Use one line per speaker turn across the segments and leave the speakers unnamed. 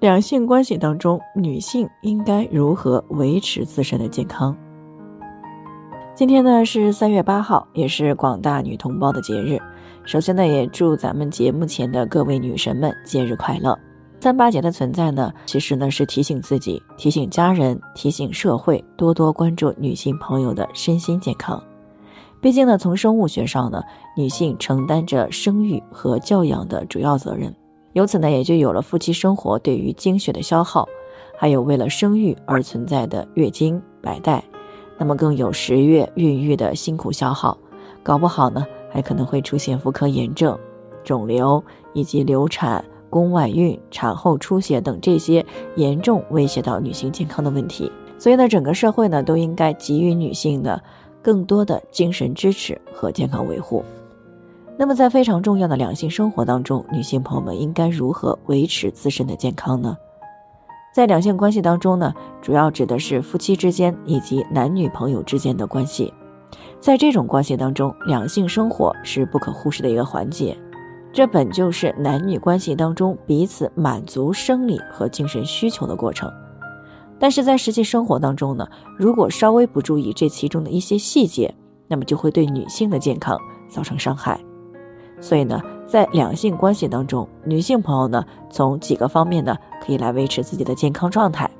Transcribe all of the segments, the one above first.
两性关系当中，女性应该如何维持自身的健康？今天呢是三月八号，也是广大女同胞的节日。首先呢，也祝咱们节目前的各位女神们节日快乐。三八节的存在呢，其实呢是提醒自己、提醒家人、提醒社会多多关注女性朋友的身心健康。毕竟呢，从生物学上呢，女性承担着生育和教养的主要责任。由此呢，也就有了夫妻生活对于精血的消耗，还有为了生育而存在的月经白带，那么更有十月孕育的辛苦消耗，搞不好呢，还可能会出现妇科炎症、肿瘤以及流产、宫外孕、产后出血等这些严重威胁到女性健康的问题。所以呢，整个社会呢，都应该给予女性的更多的精神支持和健康维护。那么，在非常重要的两性生活当中，女性朋友们应该如何维持自身的健康呢？在两性关系当中呢，主要指的是夫妻之间以及男女朋友之间的关系。在这种关系当中，两性生活是不可忽视的一个环节，这本就是男女关系当中彼此满足生理和精神需求的过程。但是在实际生活当中呢，如果稍微不注意这其中的一些细节，那么就会对女性的健康造成伤害。所以呢，在两性关系当中，女性朋友呢，从几个方面呢，可以来维持自己的健康状态。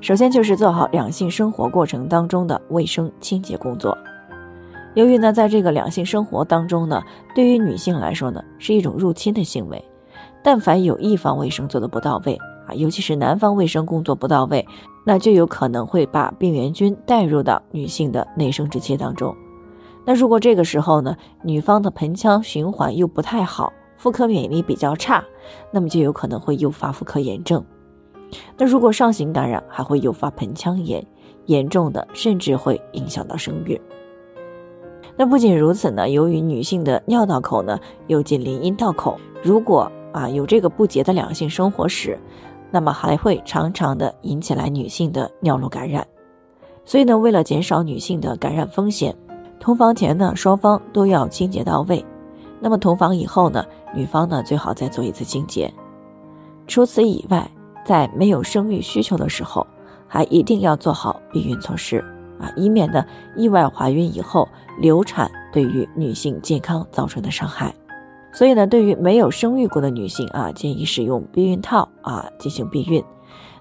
首先就是做好两性生活过程当中的卫生清洁工作。由于呢，在这个两性生活当中呢，对于女性来说呢，是一种入侵的行为。但凡有一方卫生做的不到位啊，尤其是男方卫生工作不到位，那就有可能会把病原菌带入到女性的内生殖器当中。那如果这个时候呢，女方的盆腔循环又不太好，妇科免疫力比较差，那么就有可能会诱发妇科炎症。那如果上行感染，还会诱发盆腔炎，严重的甚至会影响到生育。那不仅如此呢，由于女性的尿道口呢又紧邻阴道口，如果啊有这个不洁的两性生活史，那么还会常常的引起来女性的尿路感染。所以呢，为了减少女性的感染风险。同房前呢，双方都要清洁到位。那么同房以后呢，女方呢最好再做一次清洁。除此以外，在没有生育需求的时候，还一定要做好避孕措施啊，以免呢意外怀孕以后流产对于女性健康造成的伤害。所以呢，对于没有生育过的女性啊，建议使用避孕套啊进行避孕。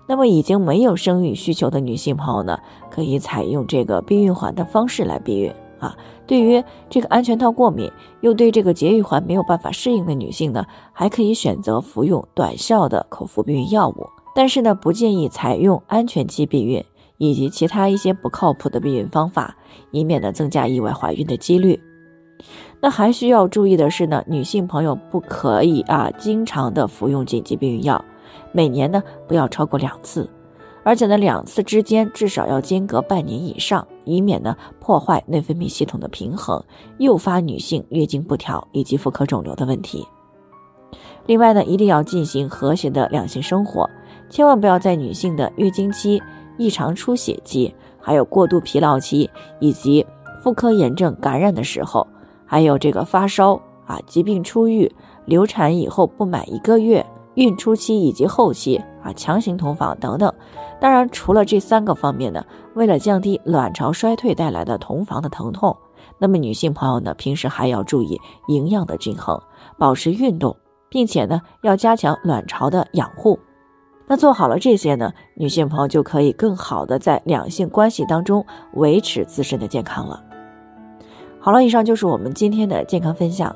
那么已经没有生育需求的女性朋友呢，可以采用这个避孕环的方式来避孕。啊，对于这个安全套过敏又对这个节育环没有办法适应的女性呢，还可以选择服用短效的口服避孕药物。但是呢，不建议采用安全期避孕以及其他一些不靠谱的避孕方法，以免呢增加意外怀孕的几率。那还需要注意的是呢，女性朋友不可以啊经常的服用紧急避孕药，每年呢不要超过两次。而且呢，两次之间至少要间隔半年以上，以免呢破坏内分泌系统的平衡，诱发女性月经不调以及妇科肿瘤的问题。另外呢，一定要进行和谐的两性生活，千万不要在女性的月经期、异常出血期、还有过度疲劳期以及妇科炎症感染的时候，还有这个发烧啊、疾病初愈、流产以后不满一个月。孕初期以及后期啊，强行同房等等。当然，除了这三个方面呢，为了降低卵巢衰退带来的同房的疼痛，那么女性朋友呢，平时还要注意营养的均衡，保持运动，并且呢，要加强卵巢的养护。那做好了这些呢，女性朋友就可以更好的在两性关系当中维持自身的健康了。好了，以上就是我们今天的健康分享。